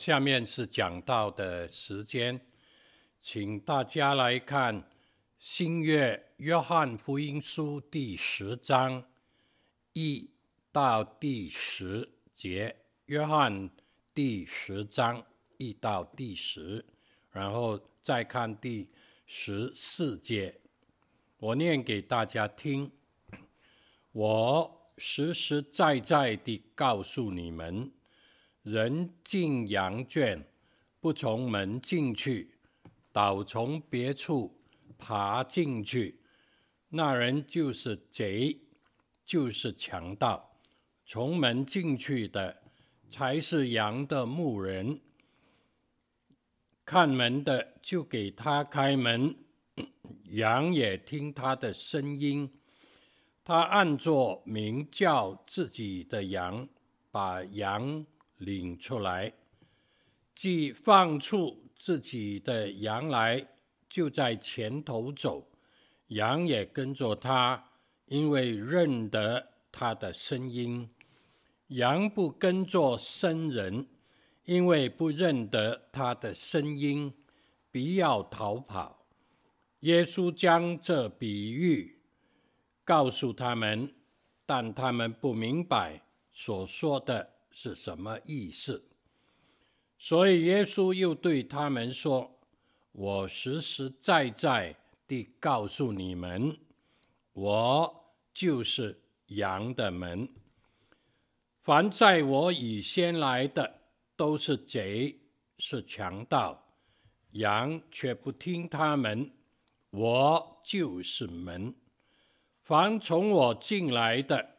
下面是讲道的时间，请大家来看新约约翰福音书第十章一到第十节。约翰第十章一到第十，然后再看第十四节。我念给大家听。我实实在在地告诉你们。人进羊圈，不从门进去，倒从别处爬进去，那人就是贼，就是强盗。从门进去的，才是羊的牧人。看门的就给他开门，羊也听他的声音。他按作名叫自己的羊，把羊。领出来，既放出自己的羊来，就在前头走，羊也跟着他，因为认得他的声音。羊不跟着生人，因为不认得他的声音，必要逃跑。耶稣将这比喻告诉他们，但他们不明白所说的。是什么意思？所以耶稣又对他们说：“我实实在在地告诉你们，我就是羊的门。凡在我以先来的，都是贼，是强盗，羊却不听他们。我就是门。凡从我进来的，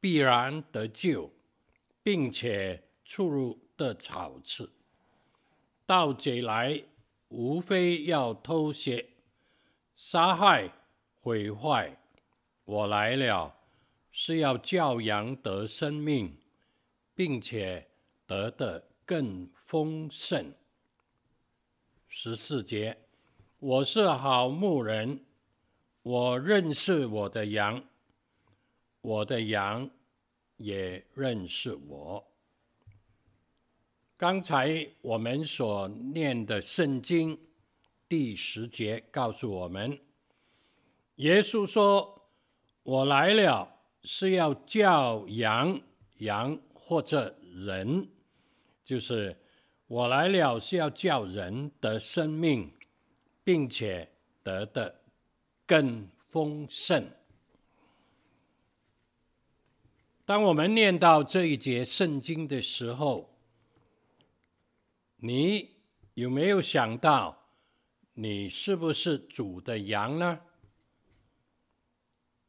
必然得救。”并且出入的草次，盗贼来，无非要偷窃、杀害、毁坏。我来了，是要教羊得生命，并且得的更丰盛。十四节，我是好牧人，我认识我的羊，我的羊。也认识我。刚才我们所念的圣经第十节告诉我们，耶稣说：“我来了是要叫羊，羊或者人，就是我来了是要叫人得生命，并且得的更丰盛。”当我们念到这一节圣经的时候，你有没有想到，你是不是主的羊呢？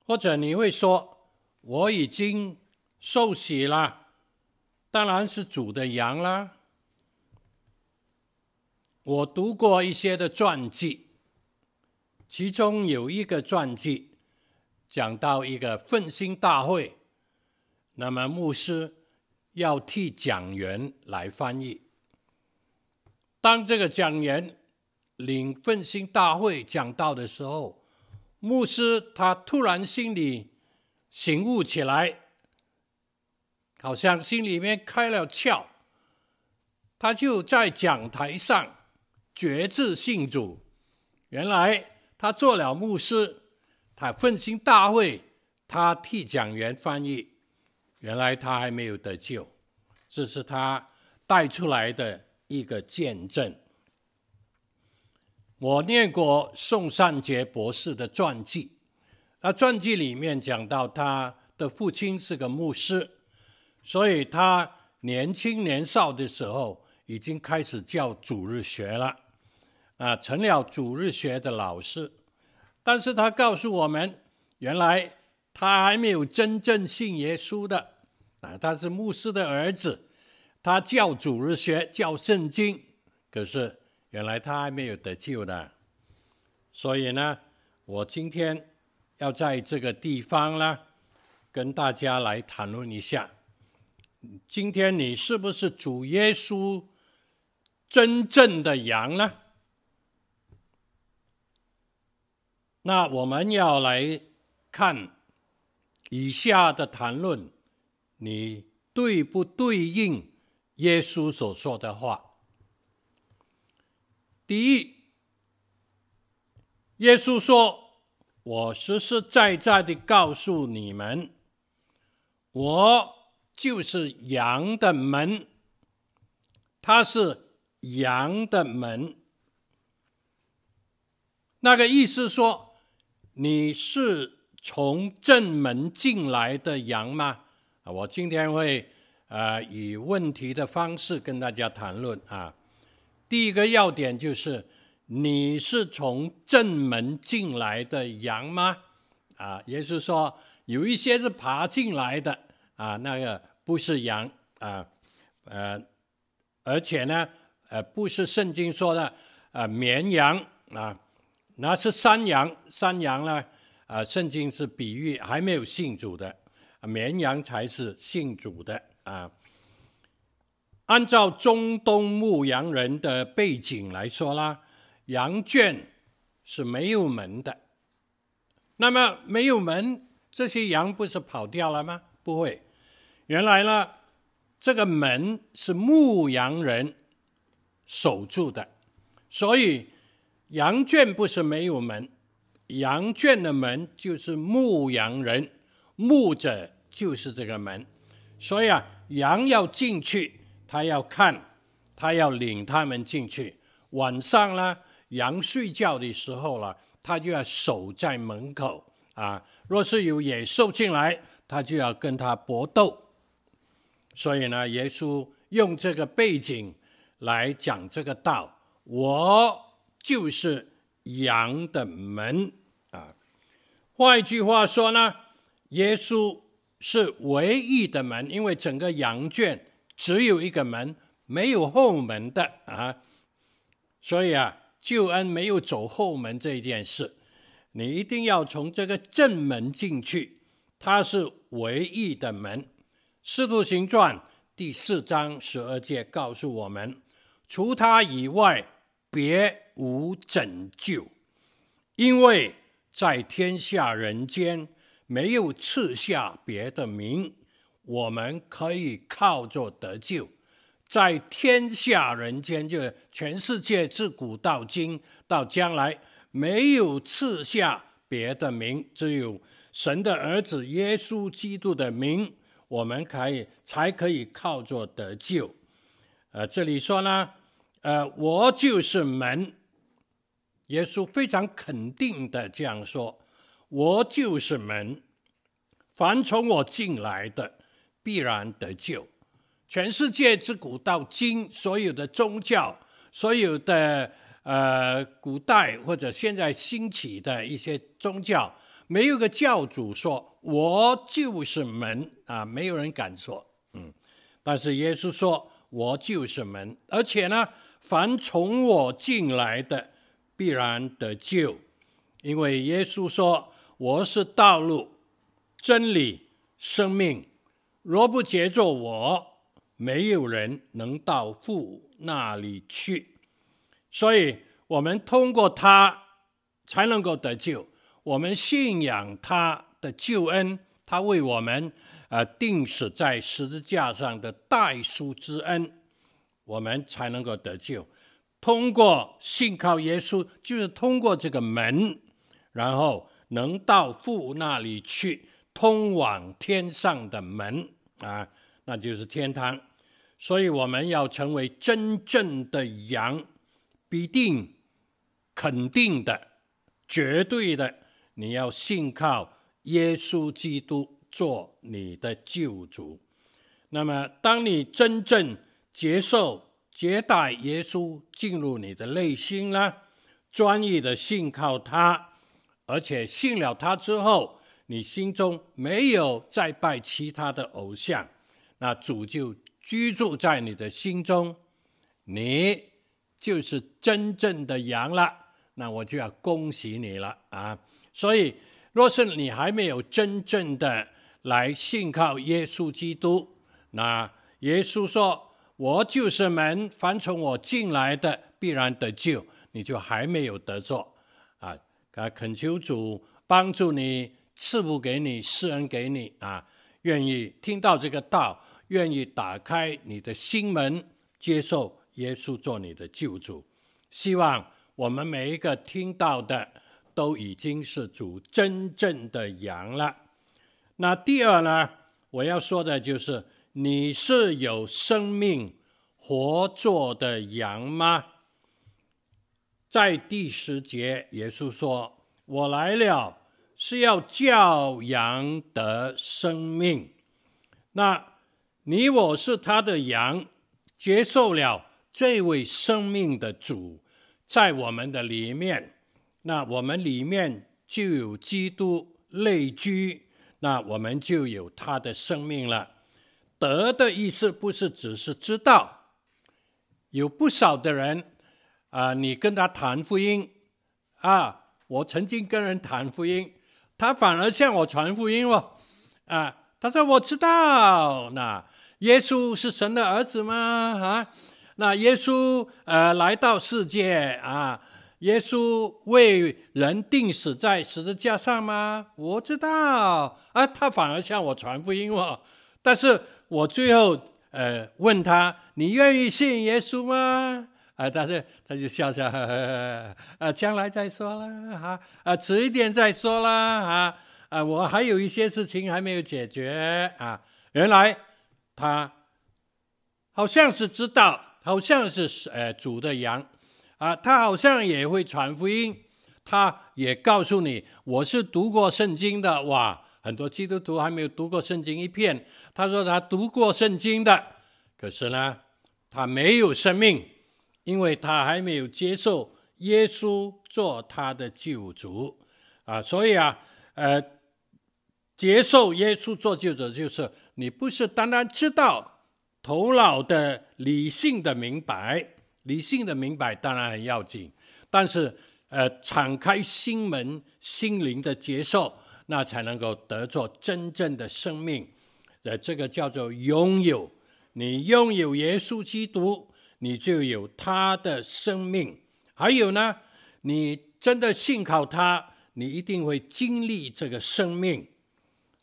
或者你会说，我已经受洗了，当然是主的羊啦。我读过一些的传记，其中有一个传记讲到一个奋兴大会。那么牧师要替讲员来翻译。当这个讲员领奋兴大会讲道的时候，牧师他突然心里醒悟起来，好像心里面开了窍，他就在讲台上决志信主。原来他做了牧师，他奋兴大会，他替讲员翻译。原来他还没有得救，这是他带出来的一个见证。我念过宋善杰博士的传记，那传记里面讲到他的父亲是个牧师，所以他年轻年少的时候已经开始教主日学了，啊，成了主日学的老师。但是他告诉我们，原来他还没有真正信耶稣的。啊，他是牧师的儿子，他教主日学，教圣经，可是原来他还没有得救的。所以呢，我今天要在这个地方呢，跟大家来谈论一下，今天你是不是主耶稣真正的羊呢？那我们要来看以下的谈论。你对不对应耶稣所说的话。第一，耶稣说：“我实实在在的告诉你们，我就是羊的门。他是羊的门。那个意思说，你是从正门进来的羊吗？”啊，我今天会呃以问题的方式跟大家谈论啊。第一个要点就是，你是从正门进来的羊吗？啊，也就是说，有一些是爬进来的啊，那个不是羊啊，呃，而且呢，呃，不是圣经说的呃绵羊啊，那是山羊，山羊呢，啊，圣经是比喻还没有信主的，绵羊才是信主的啊。按照中东牧羊人的背景来说啦，羊圈是没有门的。那么没有门，这些羊不是跑掉了吗？不会，原来呢，这个门是牧羊人守住的，所以羊圈不是没有门，羊圈的门就是牧羊人，牧者就是这个门，所以啊，羊要进去。他要看，他要领他们进去。晚上呢，羊睡觉的时候了，他就要守在门口啊。若是有野兽进来，他就要跟他搏斗。所以呢，耶稣用这个背景来讲这个道：我就是羊的门啊。换一句话说呢，耶稣是唯一的门，因为整个羊圈。只有一个门，没有后门的啊，所以啊，救恩没有走后门这件事，你一定要从这个正门进去，它是唯一的门。使徒行传第四章十二节告诉我们，除他以外，别无拯救，因为在天下人间没有赐下别的名。我们可以靠着得救，在天下人间，就全世界自古到今到将来，没有赐下别的名，只有神的儿子耶稣基督的名，我们可以才可以靠着得救。呃，这里说呢，呃，我就是门。耶稣非常肯定的这样说：“我就是门，凡从我进来的。”必然得救。全世界自古到今，所有的宗教，所有的呃古代或者现在兴起的一些宗教，没有个教主说我就是门啊，没有人敢说。嗯，但是耶稣说我就是门，而且呢，凡从我进来的，必然得救，因为耶稣说我是道路、真理、生命。若不接着我，没有人能到父那里去。所以，我们通过他才能够得救。我们信仰他的救恩，他为我们呃钉死在十字架上的代赎之恩，我们才能够得救。通过信靠耶稣，就是通过这个门，然后能到父那里去。通往天上的门啊，那就是天堂。所以我们要成为真正的羊，必定、肯定的、绝对的，你要信靠耶稣基督做你的救主。那么，当你真正接受、接待耶稣进入你的内心呢，专一的信靠他，而且信了他之后。你心中没有再拜其他的偶像，那主就居住在你的心中，你就是真正的羊了。那我就要恭喜你了啊！所以，若是你还没有真正的来信靠耶稣基督，那耶稣说：“我就是门，凡从我进来的，必然得救。”你就还没有得着啊！恳求主帮助你。赐福给你，施恩给你啊！愿意听到这个道，愿意打开你的心门，接受耶稣做你的救主。希望我们每一个听到的，都已经是主真正的羊了。那第二呢，我要说的就是，你是有生命活着的羊吗？在第十节，耶稣说：“我来了，是要叫羊得生命。”那你我是他的羊，接受了这位生命的主，在我们的里面，那我们里面就有基督内居，那我们就有他的生命了。得的意思不是只是知道，有不少的人啊、你跟他谈福音啊，我曾经跟人谈福音，他反而向我传福音哦，啊，他说我知道那。耶稣是神的儿子吗？啊，那耶稣呃来到世界啊，耶稣为人钉死在十字架上吗？我知道啊，他反而向我传福音哦。但是我最后呃问他，你愿意信耶稣吗？啊，但是他就笑笑，呵呵啊，将来再说啦，哈，啊，迟一点再说啦，啊，啊，我还有一些事情还没有解决啊，原来。他好像是知道，好像是呃主的羊啊，他好像也会传福音，他也告诉你我是读过圣经的哇，很多基督徒还没有读过圣经一片，他说他读过圣经的，可是呢，他没有生命，因为他还没有接受耶稣做他的救主啊，所以啊，呃，接受耶稣做救主就是。你不是单单知道头脑的理性的明白，理性的明白当然很要紧，但是呃，敞开心门、心灵的接受，那才能够得着真正的生命。呃，这个叫做拥有。你拥有耶稣基督，你就有他的生命。还有呢，你真的信靠他，你一定会经历这个生命。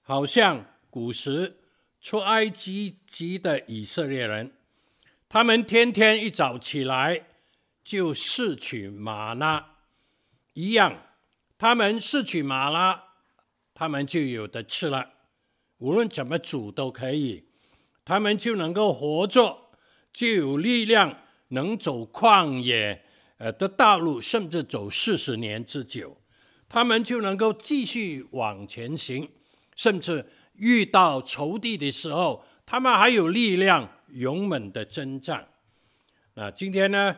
好像古时。出埃及籍的以色列人，他们天天一早起来就拾取吗哪一样，他们拾取吗哪，他们就有的吃了，无论怎么煮都可以，他们就能够活着，就有力量，能走旷野呃的道路，甚至走四十年之久，他们就能够继续往前行，甚至。遇到仇敌的时候，他们还有力量勇猛的征战。那今天呢，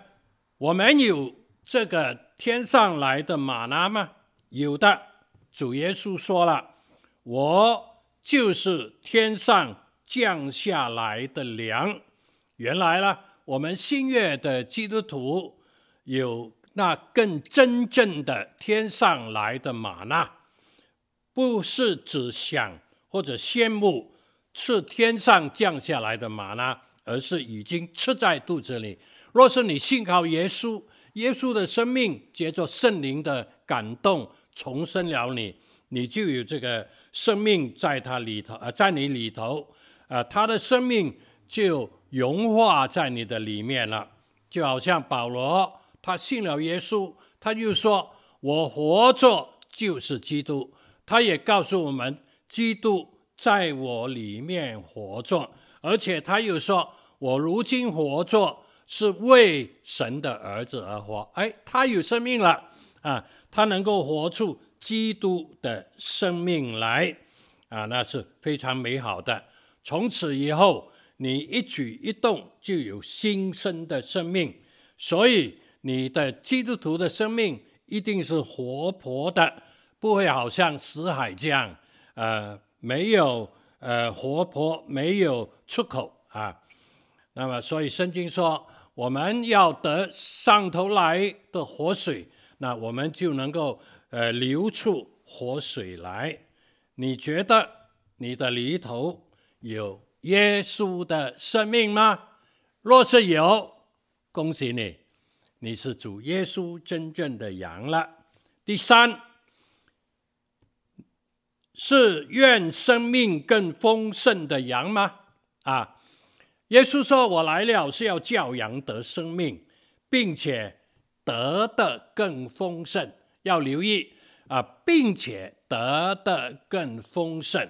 我们有这个天上来的吗哪吗？有的。主耶稣说了：“我就是天上降下来的粮。”原来呢，我们新约的基督徒有那更真正的天上来的吗哪，不是只想。或者羡慕吃天上降下来的吗哪，而是已经吃在肚子里。若是你信靠耶稣，耶稣的生命借着圣灵的感动重生了你，你就有这个生命在他里头，呃，在你里头，呃，他的生命就融化在你的里面了。就好像保罗，他信了耶稣，他就说：“我活着就是基督。”他也告诉我们。基督在我里面活着，而且他又说：“我如今活着是为神的儿子而活。”哎，他有生命了啊！他能够活出基督的生命来啊，那是非常美好的。从此以后，你一举一动就有新生的生命，所以你的基督徒的生命一定是活泼的，不会好像死海这样。呃，没有呃活泼，没有出口啊。那么，所以圣经说，我们要得上头来的活水，那我们就能够呃流出活水来。你觉得你的里头有耶稣的生命吗？若是有，恭喜你，你是主耶稣真正的羊了。第三。是愿生命更丰盛的羊吗？啊。耶稣说：“我来了是要叫羊得生命，并且得的更丰盛。要留意啊，并且得的更丰盛。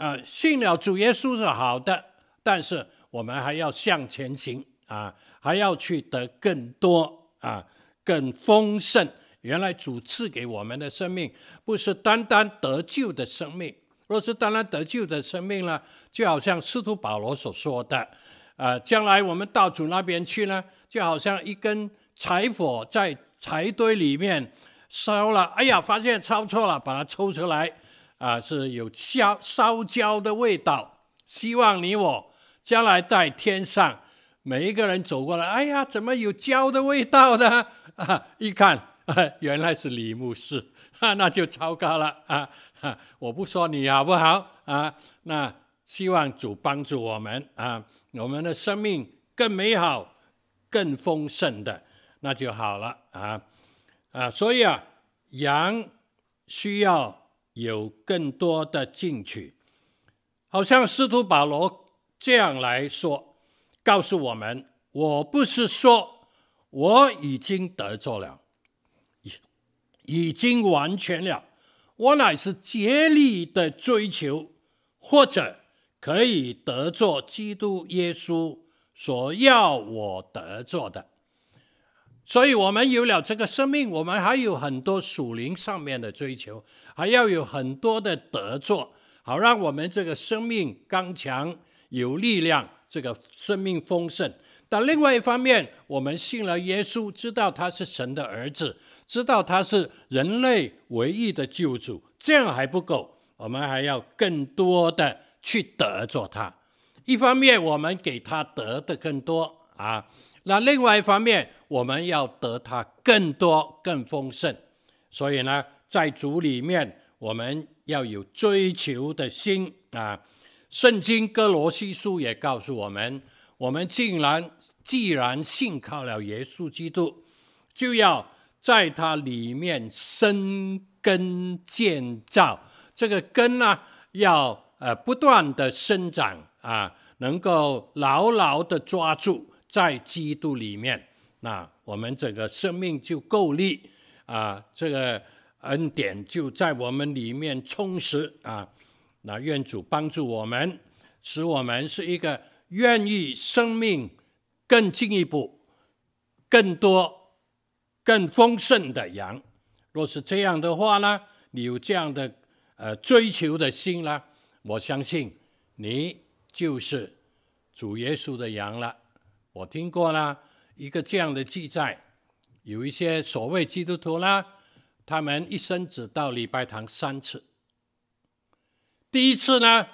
啊，信了主耶稣是好的，但是我们还要向前行啊，还要去得更多啊，更丰盛。原来主赐给我们的生命，不是单单得救的生命。若是单单得救的生命呢，就好像使徒保罗所说的。”啊，将来我们到主那边去呢，就好像一根柴火在柴堆里面烧了，哎呀，发现烧错了，把它抽出来，啊，是有烧烧焦的味道。希望你我将来在天上，每一个人走过来，哎呀，怎么有焦的味道呢？啊，一看，啊，原来是李牧师，啊，那就糟糕了啊，啊！我不说你好不好啊？那。希望主帮助我们啊，我们的生命更美好、更丰盛的，那就好了啊啊！所以啊，羊需要有更多的进取，好像司徒保罗这样来说，告诉我们：我不是说我已经得着了，已已经完全了，我乃是竭力的追求，或者。可以得着基督耶稣所要我得着的，所以我们有了这个生命，我们还有很多属灵上面的追求，还要有很多的得做，好让我们这个生命刚强有力量，这个生命丰盛。但另外一方面，我们信了耶稣，知道他是神的儿子，知道他是人类唯一的救主，这样还不够，我们还要更多的。去得着他，一方面我们给他得的更多啊，那另外一方面我们要得他更多更丰盛，所以呢，在主里面我们要有追求的心啊。圣经哥罗西书也告诉我们，我们既然既然信靠了耶稣基督，就要在他里面生根建造，这个根呢要。呃，不断的生长啊，能够牢牢的抓住在基督里面，那我们整个生命就够力啊，这个恩典就在我们里面充实啊。那愿主帮助我们，使我们是一个愿意生命更进一步、更多、更丰盛的羊。若是这样的话呢，你有这样的呃追求的心呢？我相信你就是主耶稣的羊了。我听过呢一个这样的记载，有一些所谓基督徒啦，他们一生只到礼拜堂三次。第一次呢，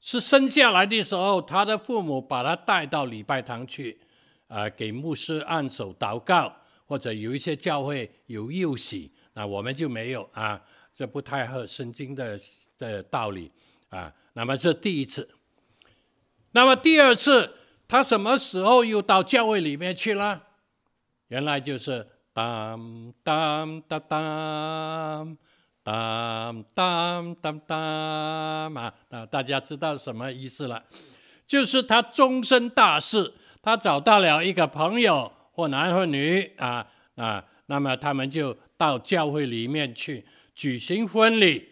是生下来的时候，他的父母把他带到礼拜堂去，啊、给牧师按手祷告，或者有一些教会有幼洗，那我们就没有啊，这不太合圣经的的道理。啊，那么这第一次，那么第二次，他什么时候又到教会里面去了？原来就是当当当当当当当当啊！啊，大家知道什么意思了？就是他终身大事，他找到了一个朋友或男或女啊啊，那么他们就到教会里面去举行婚礼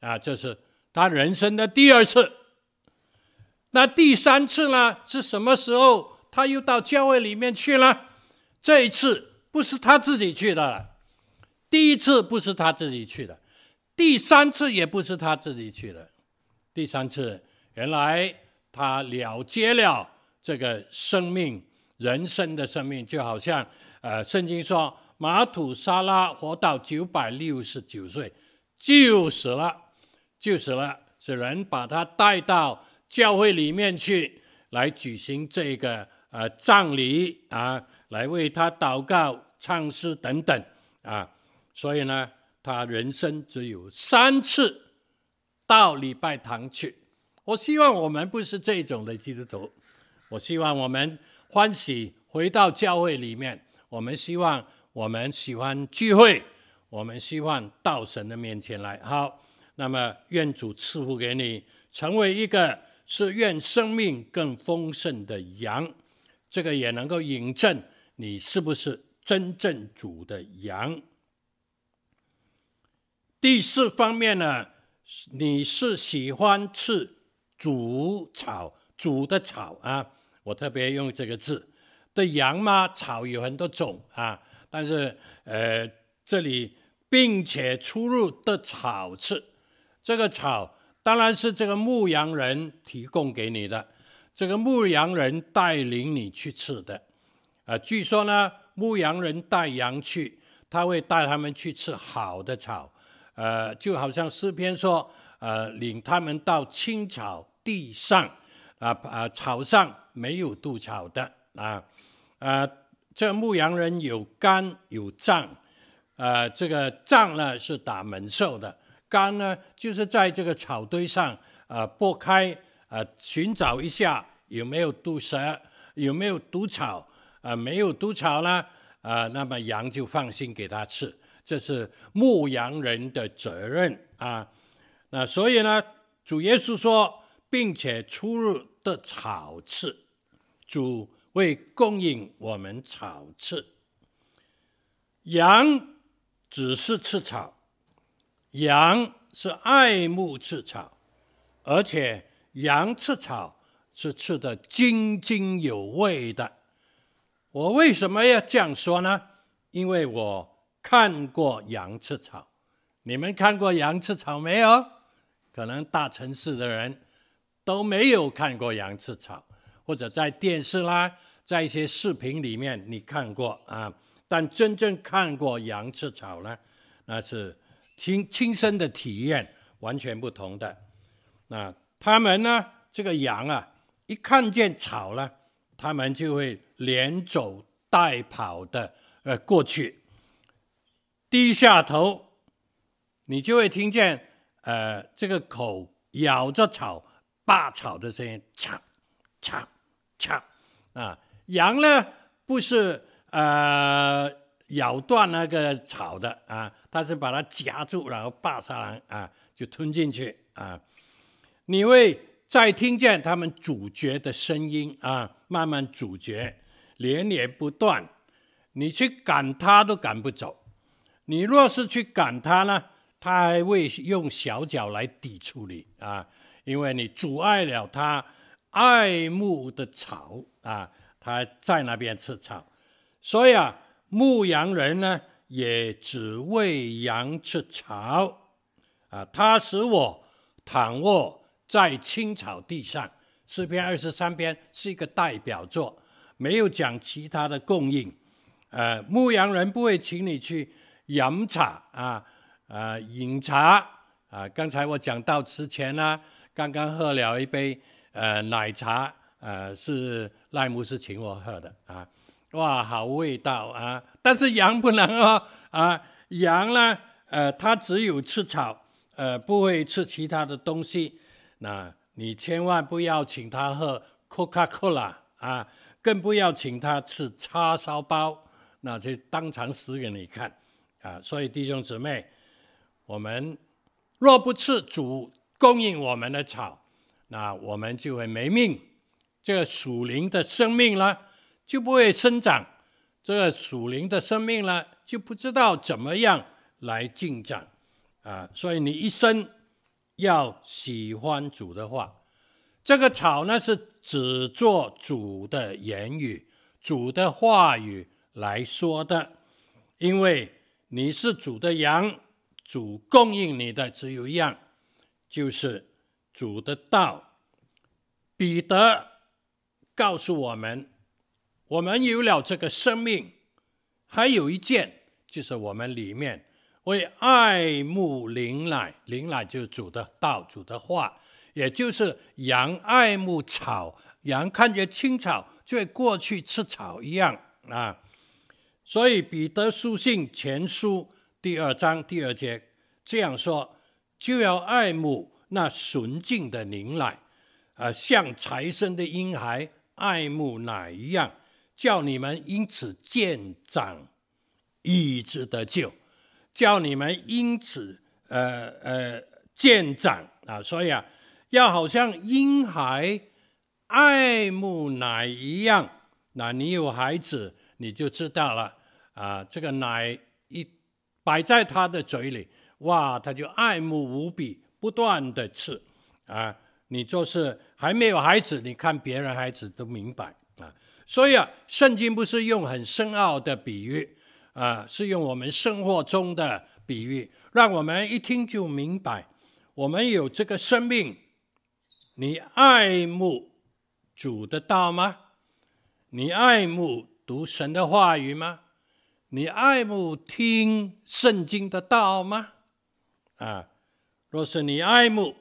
啊，这是。他人生的第二次，那第三次呢？是什么时候他又到教会里面去了？这一次不是他自己去的，第一次不是他自己去的，第三次也不是他自己去的。第三次，原来他了结了这个生命，人生的生命，就好像呃，圣经说，马土沙拉活到九百六十九岁就死了。就死了，是人把他带到教会里面去，来举行这个呃葬礼啊，来为他祷告、唱诗等等啊。所以呢，他人生只有三次到礼拜堂去。我希望我们不是这种的基督徒，我希望我们欢喜回到教会里面。我们希望我们喜欢聚会，我们希望到神的面前来。好。那么，愿主赐福给你，成为一个是愿生命更丰盛的羊，这个也能够引证你是不是真正主的羊。第四方面呢，你是喜欢吃主草，主的草啊，我特别用这个字的羊吗？草有很多种啊，但是呃，这里并且出入的草吃，这个草。当然是这个牧羊人提供给你的，这个牧羊人带领你去吃的，啊，据说呢，牧羊人带羊去，他会带他们去吃好的草，呃，就好像诗篇说，呃，领他们到青草地上，啊啊，草上没有毒草的，啊，呃，这牧羊人有肝有脏，呃，这个脏呢是打猛兽的。肝呢，就是在这个草堆上，啊，拨开，呃，寻找一下有没有毒蛇，有没有毒草，呃，没有毒草呢，呃，那么羊就放心给他吃，这是牧羊人的责任啊。那所以呢，主耶稣说，并且出入的草吃，主会供应我们草吃，羊只是吃草。羊是爱慕吃草，而且羊吃草是吃得津津有味的。我为什么要这样说呢？因为我看过羊吃草。你们看过羊吃草没有？可能大城市的人都没有看过羊吃草，或者在电视啦，在一些视频里面你看过啊。但真正看过羊吃草呢，那是。亲亲身的体验完全不同的，那他们呢？这个羊啊，一看见草了，他们就会连走带跑的，呃，过去，低下头，你就会听见，呃，这个口咬着草、拔草的声音，嚓嚓嚓啊，羊呢，不是呃。咬断那个草的啊，它是把它夹住，然后拔下来啊，就吞进去啊。你会再听见他们咀嚼的声音啊，慢慢咀嚼，连连不断。你去赶它都赶不走。你若是去赶它呢，它还会用小脚来抵触你啊，因为你阻碍了它爱慕的草啊，它在那边吃草，所以啊。牧羊人呢，也只喂羊吃草，啊，他使我躺卧在青草地上。诗篇二十三篇是一个代表作，没有讲其他的供应。呃，牧羊人不会请你去饮茶啊，呃，饮茶啊。刚才我讲到之前呢，刚刚喝了一杯呃奶茶，呃，是赖牧师请我喝的啊。哇，好味道啊！但是羊不能哦，啊，羊呢，呃，它只有吃草，呃，不会吃其他的东西。那你千万不要请它喝 Coca-Cola 啊，更不要请它吃叉烧包，那就当场死给你看啊！所以弟兄姊妹，我们若不吃主供应我们的草，那我们就会没命。这个属灵的生命呢，就不会生长，这个属灵的生命呢，就不知道怎么样来进展啊！所以你一生要喜欢主的话，这个草呢是只做主的言语、主的话语来说的，因为你是主的羊，主供应你的只有一样，就是主的道。彼得告诉我们。我们有了这个生命，还有一件，就是我们里面为爱慕灵奶，灵奶就是主的道、主的话，也就是羊爱慕草，羊看见青草就会过去吃草一样啊。所以彼得书信前书第二章第二节这样说：就要爱慕那纯净的灵奶，啊，像财生的婴孩爱慕奶一样。叫你们因此渐长，以致得救；叫你们因此呃呃渐长啊，所以啊，要好像婴孩爱慕奶一样。那你有孩子，你就知道了啊。这个奶一摆在他的嘴里，哇，他就爱慕无比，不断的吃啊。你就是还没有孩子，你看别人孩子都明白。所以啊，圣经不是用很深奥的比喻啊，是用我们生活中的比喻，让我们一听就明白。我们有这个生命，你爱慕主的道吗？你爱慕读神的话语吗？你爱慕听圣经的道吗？啊，若是你爱慕，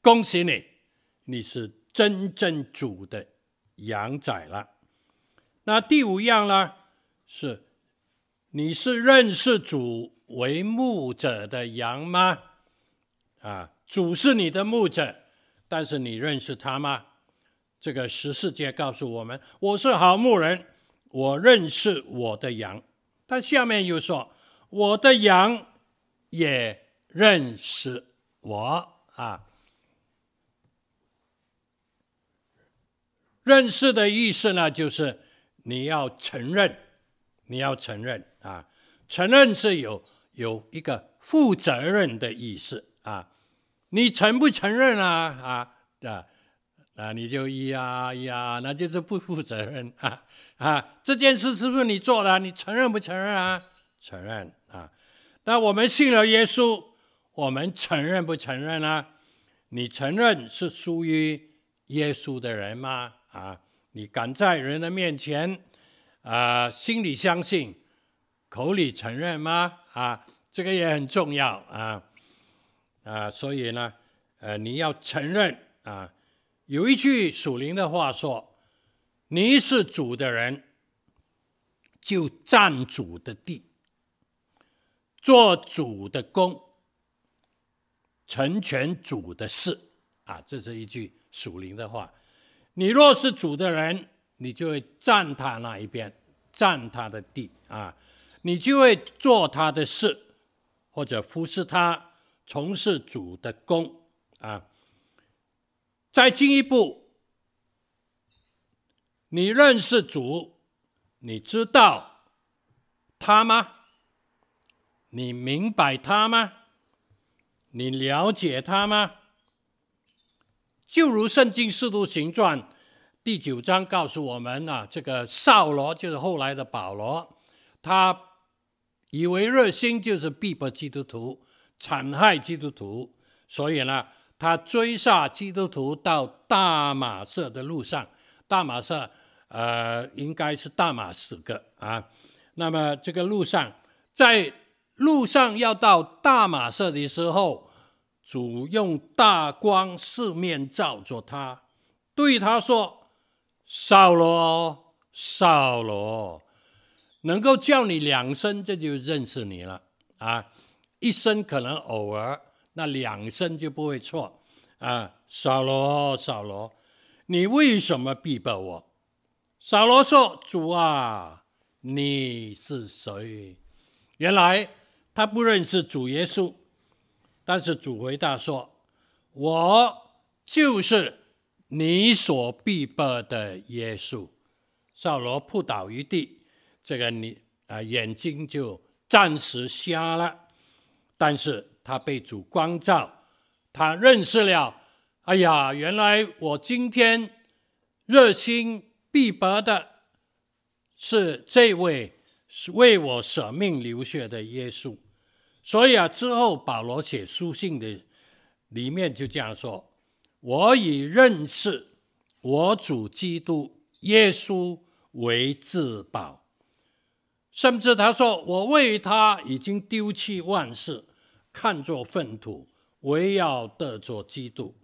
恭喜你，你是真正主的羊仔了。那第五样呢？是你是认识主为牧者的羊吗？啊，主是你的牧者，但是你认识他吗？这个十四节告诉我们：“我是好牧人，我认识我的羊。”但下面又说：“我的羊也认识我。”啊，认识的意思呢，就是你要承认，你要承认啊，承认是有有一个负责任的意思啊。你承不承认啊？啊啊！那，你就呀呀，那就是不负责任啊啊！这件事是不是你做的？你承认不承认啊？承认啊！那我们信了耶稣，我们承认不承认啊？你承认是属于耶稣的人吗？啊，你敢在人的面前啊，心里相信，口里承认吗？啊，这个也很重要啊啊！所以呢，呃，你要承认啊。有一句属灵的话说：“你是主的人，就占主的地，做主的工，成全主的事。”啊，这是一句属灵的话。你若是主的人，你就会站他那一边，站他的地啊，你就会做他的事，或者服侍他，从事主的工啊。再进一步，你认识主，你知道他吗？你明白他吗？你了解他吗？就如《圣经·使徒行传》第九章告诉我们啊，这个扫罗就是后来的保罗，他以为热心就是逼迫基督徒、残害基督徒，所以呢。他追杀基督徒到大马色的路上，大马色，呃，应该是大马士革啊。那么这个路上，在路上要到大马色的时候，主用大光四面照着他，对他说：“扫罗，扫罗，能够叫你两声，这就认识你了啊。一声可能偶尔。”那两声就不会错啊！扫罗，扫罗，你为什么逼迫我？扫罗说：“主啊，你是谁？”原来他不认识主耶稣，但是主回答说：“我就是你所必得的耶稣。”扫罗扑倒于地，这个你啊眼睛就暂时瞎了，但是。他被主光照，他认识了。哎呀，原来我今天热心必得的是这位为我舍命流血的耶稣。所以啊，之后保罗写书信的里面就这样说：“我以认识我主基督耶稣为至宝。”甚至他说：“我为他已经丢弃万事。”看作粪土，唯要得着基督，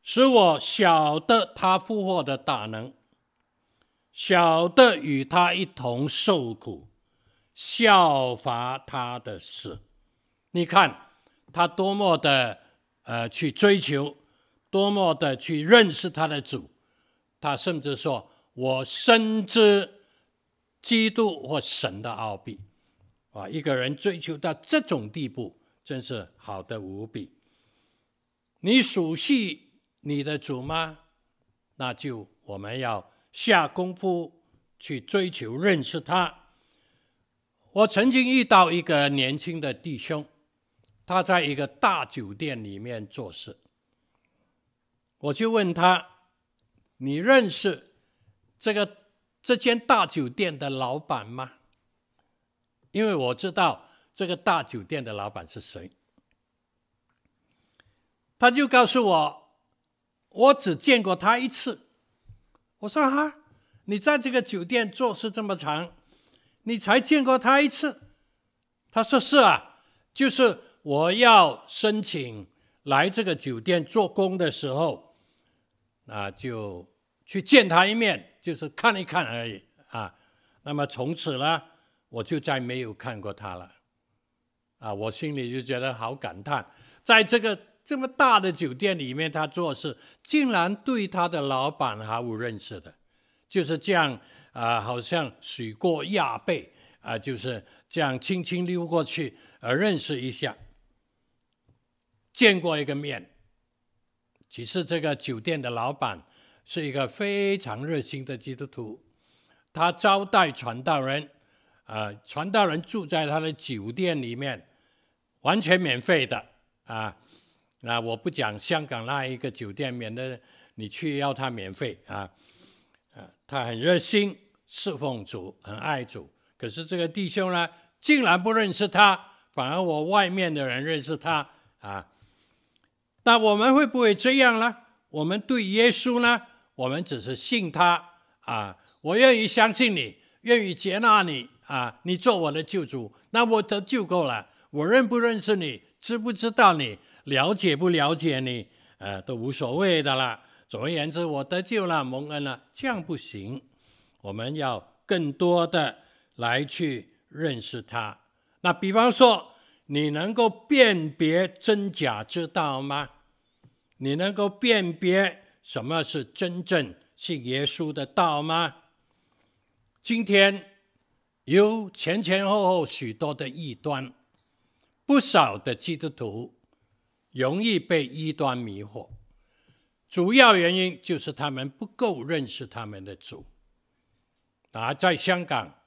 使我晓得他复活的大能，晓得与他一同受苦，效法他的事。你看他多么的呃去追求，多么的去认识他的主。他甚至说：“我深知基督或神的奥秘。”啊，一个人追求到这种地步，真是好的无比。你熟悉你的主吗？那就我们要下功夫去追求认识他。我曾经遇到一个年轻的弟兄，他在一个大酒店里面做事。我就问他：“你认识这个这间大酒店的老板吗？”因为我知道这个大酒店的老板是谁。他就告诉我：“我只见过他一次。”我说：“哈，你在这个酒店做事这么长，你才见过他一次？”他说：“是啊，就是我要申请来这个酒店做工的时候。”啊，就去见他一面，就是看一看而已啊。那么从此呢，我就再没有看过他了。啊，我心里就觉得好感叹，在这个这么大的酒店里面，他做事竟然对他的老板毫无认识的，就是这样啊，好像水过鸭背啊，就是这样轻轻溜过去，而认识一下，见过一个面。其实这个酒店的老板是一个非常热心的基督徒，他招待传道人，啊、传道人住在他的酒店里面，完全免费的啊。那我不讲香港那一个酒店，免得你去要他免费啊。啊，他很热心，侍奉主，很爱主。可是这个弟兄呢，竟然不认识他，反而我外面的人认识他啊。那我们会不会这样呢？我们对耶稣呢？我们只是信他啊，我愿意相信你，愿意接纳你啊，你做我的救主，那我得救够了。我认不认识你，知不知道你，了解不了解你，呃，都无所谓的了。总而言之，我得救了，蒙恩了，这样不行。我们要更多的来去认识他。那比方说。你能够辨别真假之道吗？你能够辨别什么是真正信耶稣的道吗？今天有前前后后许多的异端，不少的基督徒容易被异端迷惑，主要原因就是他们不够认识他们的主。啊，在香港，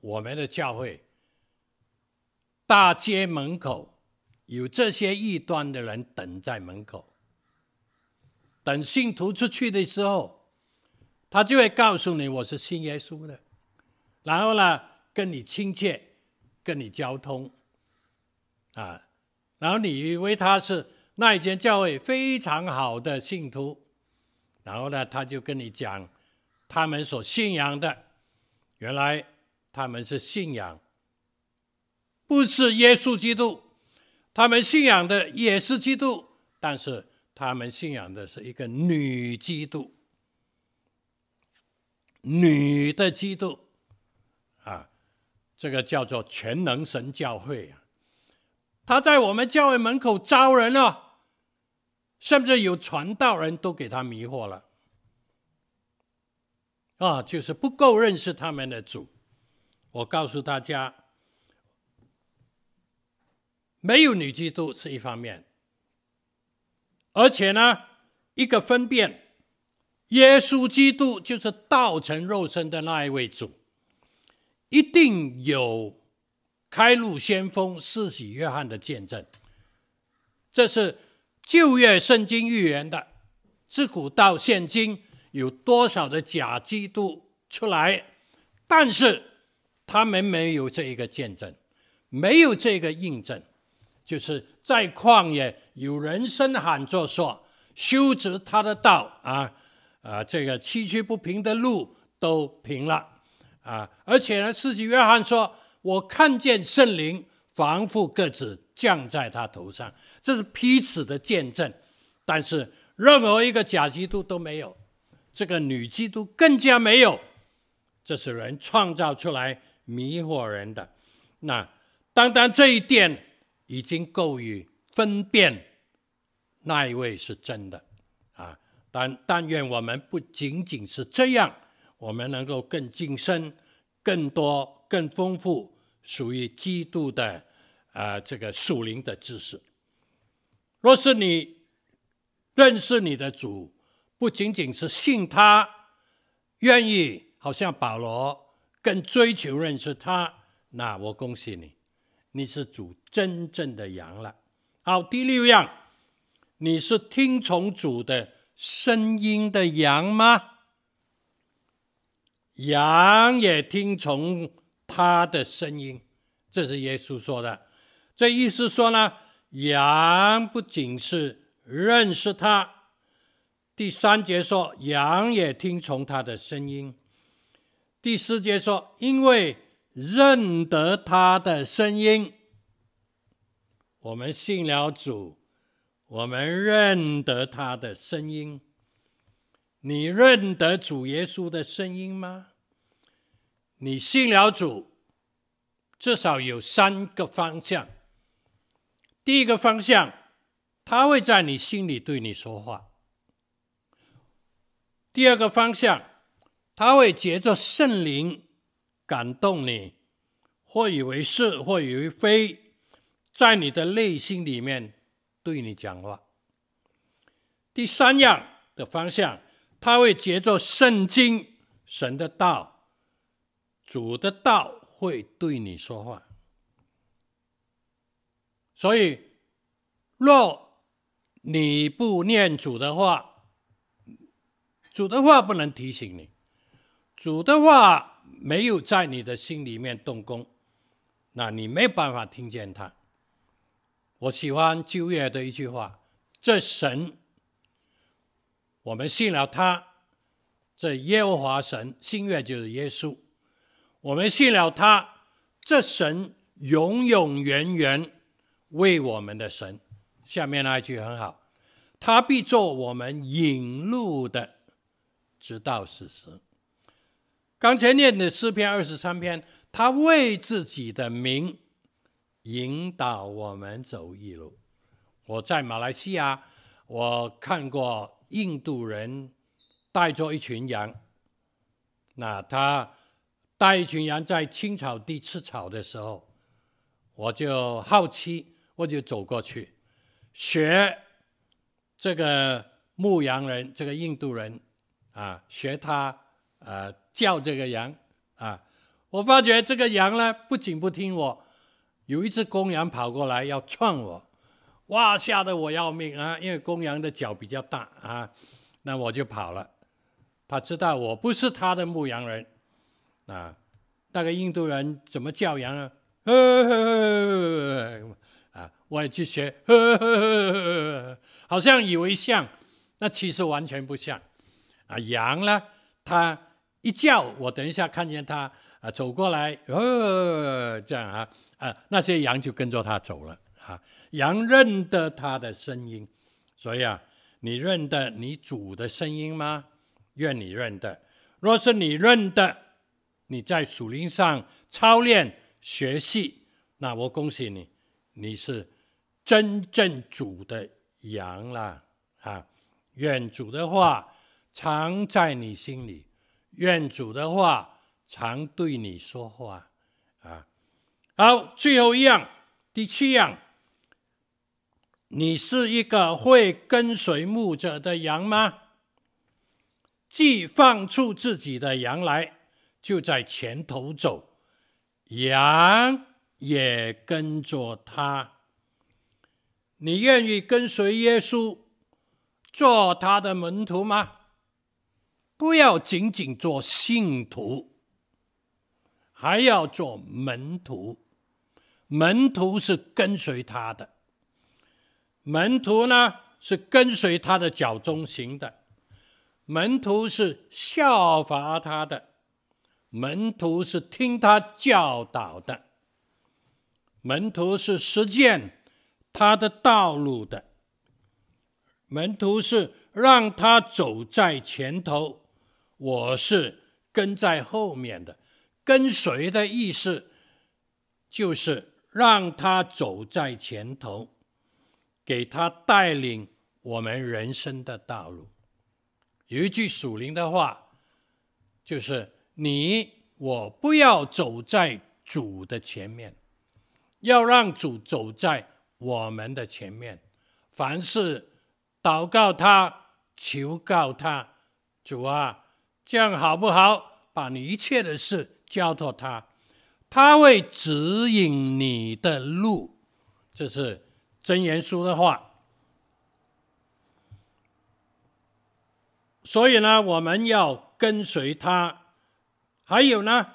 我们的教会。大街门口有这些异端的人等在门口，等信徒出去的时候，他就会告诉你我是信耶稣的，然后呢，跟你亲切，跟你交通，啊，然后你以为他是那一间教会非常好的信徒，然后呢，他就跟你讲他们所信仰的，原来他们是信仰。不是耶稣基督，他们信仰的也是基督，但是他们信仰的是一个女基督，女的基督，啊，这个叫做全能神教会啊，他在我们教会门口招人啊，甚至有传道人都给他迷惑了，啊，就是不够认识他们的主。我告诉大家。没有女基督是一方面，而且呢，一个分辨，耶稣基督就是道成肉身的那一位主，一定有开路先锋四喜约翰的见证，这是旧约圣经预言的，自古到现今有多少的假基督出来，但是他们没有这一个见证，没有这个印证。就是在旷野有人声喊着说：“修直他的道啊，啊，这个崎岖不平的路都平了啊！”而且呢，施洗约翰说：“我看见圣灵仿佛鸽子降在他头上。”这是彼此的见证。但是任何一个假基督都没有，这个女基督更加没有。这是人创造出来迷惑人的。那单单这一点。已经够于分辨那一位是真的啊！但但愿我们不仅仅是这样，我们能够更晋升、更多、更丰富属于基督的啊这个属灵的知识。若是你认识你的主，不仅仅是信他，愿意好像保罗更追求认识他，那我恭喜你，你是主真正的羊了。好，第六样，你是听从主的声音的羊吗？羊也听从他的声音，这是耶稣说的。这意思说呢，羊不仅是认识他。第三节说，羊也听从他的声音。第四节说，因为认得他的声音，我们信了主，我们认得他的声音。你认得主耶稣的声音吗？你信了主，至少有三个方向。第一个方向，他会在你心里对你说话；第二个方向，他会借着圣灵感动你，或以为是，或以为非，在你的内心里面对你讲话；第三样的方向，他会借着圣经、神的道、主的道会对你说话。所以，若你不念主的话，主的话不能提醒你，主的话没有在你的心里面动工，那你没办法听见他。我喜欢旧约的一句话：这神，我们信了他，这耶和华神，新约就是耶稣，我们信了他，这神永永远远。为我们的神，下面那一句很好，他必做我们引路的，直到死时。刚才念的诗篇二十三篇，他为自己的名引导我们走义路。我在马来西亚，我看过印度人带着一群羊，那他带一群羊在青草地吃草的时候，我就好奇。我就走过去，学这个牧羊人，这个印度人啊，学他呃叫这个羊啊。我发觉这个羊呢，不仅不听我，有一只公羊跑过来要撞我，哇，吓得我要命啊！因为公羊的脚比较大啊，那我就跑了。他知道我不是他的牧羊人啊。那个印度人怎么叫羊啊？呵呵呵呵啊，我也去学呵呵呵，好像以为像，那其实完全不像。啊，羊呢，它一叫，我等一下看见它啊走过来，呃，这样啊，啊，那些羊就跟着它走了。啊，羊认得它的声音，所以啊，你认得你主的声音吗？愿你认得。若是你认得，你在属灵上操练学习，那我恭喜你。你是真正主的羊了啊！愿主的话常在你心里，愿主的话常对你说话啊！好，最后一样，第七样，你是一个会跟随牧者的羊吗？既放出自己的羊来，就在前头走，羊。也跟着他，你愿意跟随耶稣做他的门徒吗？不要仅仅做信徒，还要做门徒。门徒是跟随他的，门徒呢是跟随他的脚踪行的，门徒是效法他的，门徒是听他教导的。门徒是实践他的道路的，门徒是让他走在前头，我是跟在后面的。跟随的意思就是让他走在前头，给他带领我们人生的道路。有一句属灵的话，就是你我不要走在主的前面。要让主走在我们的前面，凡事祷告他，求告他，主啊，这样好不好？把你一切的事交托他，他会指引你的路。这是真言书的话。所以呢，我们要跟随他。还有呢，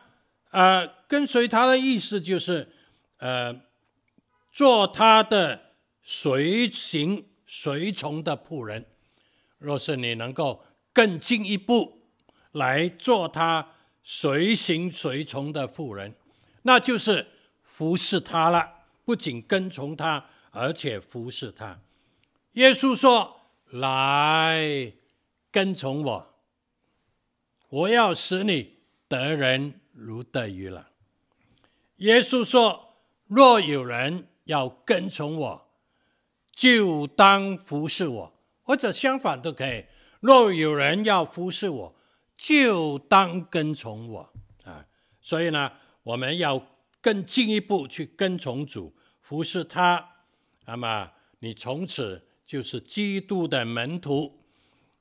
呃，跟随他的意思就是，呃，做他的随行随从的仆人。若是你能够更进一步来做他随行随从的仆人，那就是服侍他了。不仅跟从他，而且服侍他。耶稣说：“来。”跟从我，我要使你得人如得鱼了。耶稣说：“若有人要跟从我，就当服侍我，或者相反都可以。若有人要服侍我，就当跟从我啊。所以呢，我们要更进一步去跟从主，服侍他。那么，你从此就是基督的门徒。”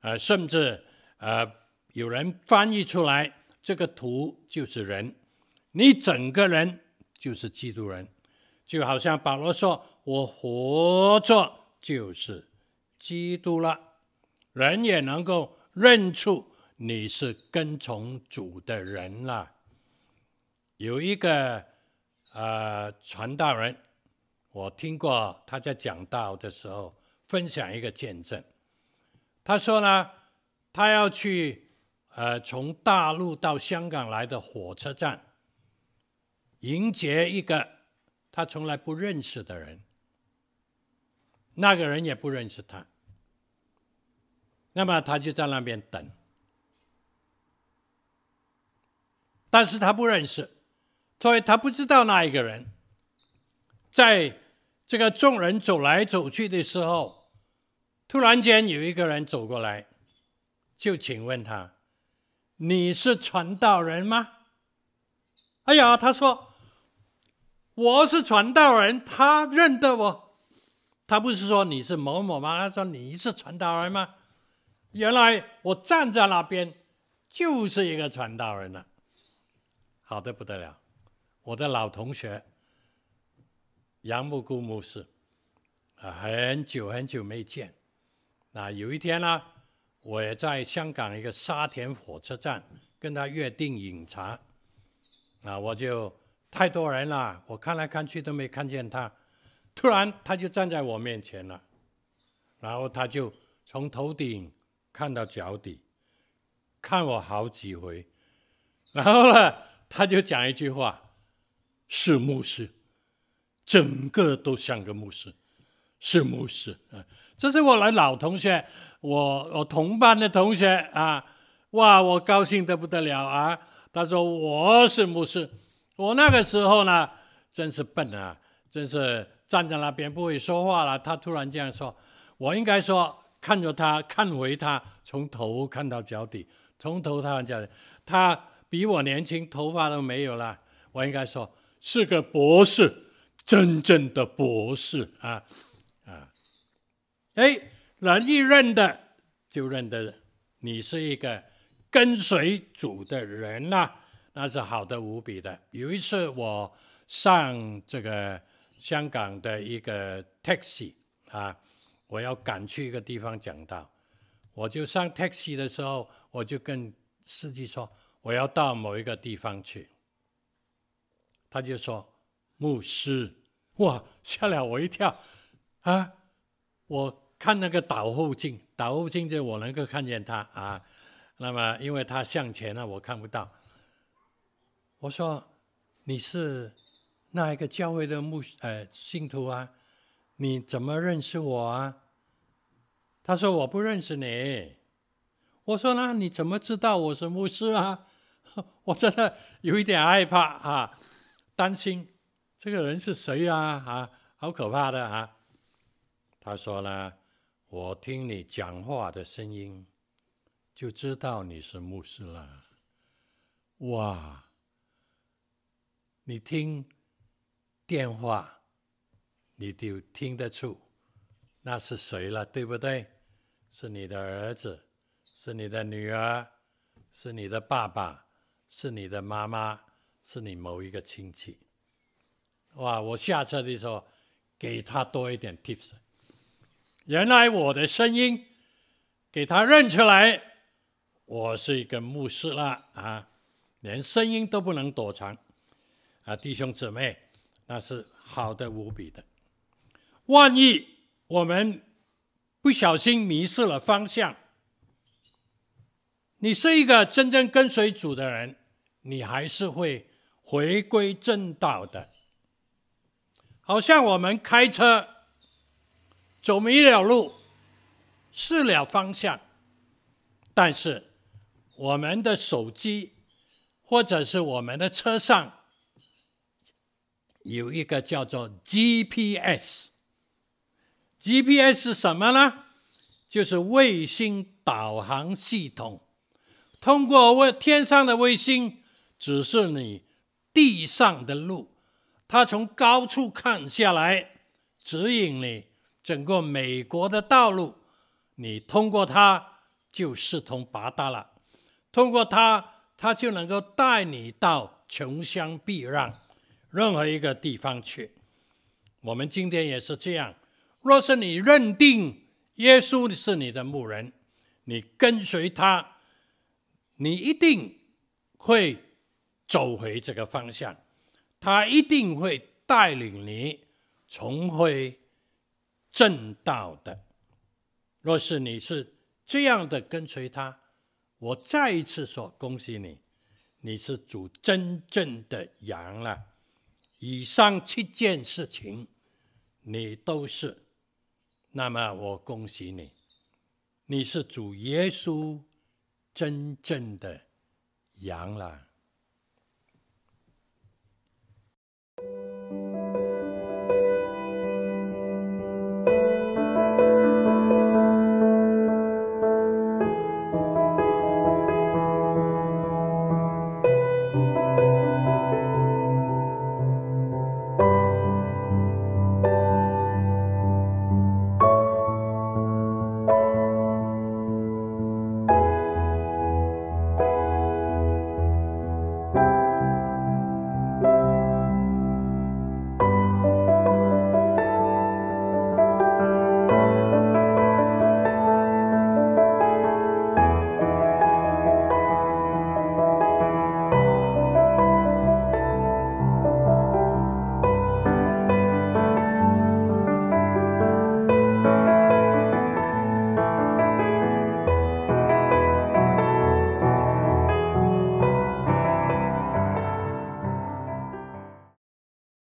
呃，甚至呃，有人翻译出来，这个“徒”就是人，你整个人就是基督人，就好像保罗说：“我活着就是基督了。”人也能够认出你是跟从主的人了。有一个呃传道人，我听过他在讲道的时候分享一个见证。他说呢，他要去呃从大陆到香港来的火车站迎接一个他从来不认识的人，那个人也不认识他，那么他就在那边等，但是他不认识，所以他不知道那一个人，在这个众人走来走去的时候。突然间有一个人走过来，就请问他：“你是传道人吗？”哎呀，他说：“我是传道人。”他认得我，他不是说你是某某吗？他说：“你是传道人吗？”原来我站在那边就是一个传道人了，好的不得了，我的老同学杨木姑牧师啊，很久很久没见。那有一天呢，我也在香港一个沙田火车站跟他约定饮茶，啊，我就太多人了，我看来看去都没看见他，突然他就站在我面前了，然后他就从头顶看到脚底，看我好几回，然后呢，他就讲一句话：“是牧师，整个都像个牧师，是牧师。”这是我的老同学，我我同班的同学啊，哇，我高兴得不得了啊！他说我是牧师，我那个时候呢，真是笨啊，真是站在那边不会说话了。他突然这样说，我应该说看着他，看回他，从头看到脚底，从头看到脚底，他比我年轻，头发都没有了。我应该说是个博士，真正的博士啊。啊哎，人一认得就认得你是一个跟随主的人呐、那是好的无比的。有一次我上这个香港的一个 taxi 啊，我要赶去一个地方讲道，我就上 taxi 的时候，我就跟司机说我要到某一个地方去，他就说牧师，哇，吓了我一跳啊，我。看那个倒后镜，倒后镜就我能够看见他啊。那么因为他向前了，我看不到。我说你是那一个教会的牧呃信徒啊？你怎么认识我啊？他说我不认识你。我说那你怎么知道我是牧师啊？我真的有一点害怕啊，担心这个人是谁啊？啊，好可怕的啊！他说呢。我听你讲话的声音，就知道你是牧师了。哇！你听电话，你就听得出那是谁了，对不对？是你的儿子，是你的女儿，是你的爸爸，是你的妈妈，是你某一个亲戚。哇！我下车的时候给他多一点 tips。原来我的声音给他认出来，我是一个牧师了啊！连声音都不能躲藏啊！弟兄姊妹，那是好的无比的。万一我们不小心迷失了方向，你是一个真正跟随主的人，你还是会回归正道的。好像我们开车走迷了路，失了方向，但是我们的手机或者是我们的车上有一个叫做 GPS。GPS 是什么呢？就是卫星导航系统，通过卫天上的卫星指示你地上的路，它从高处看下来，指引你整个美国的道路，你通过它就四通八达了。通过它，它就能够带你到穷乡僻壤，任何一个地方去。我们今天也是这样。若是你认定耶稣是你的牧人，你跟随他，你一定会走回这个方向，他一定会带领你重回正道的。若是你是这样的跟随他，我再一次说恭喜你，你是主真正的羊了。以上七件事情，你都是。那么我恭喜你，你是主耶稣真正的羊了。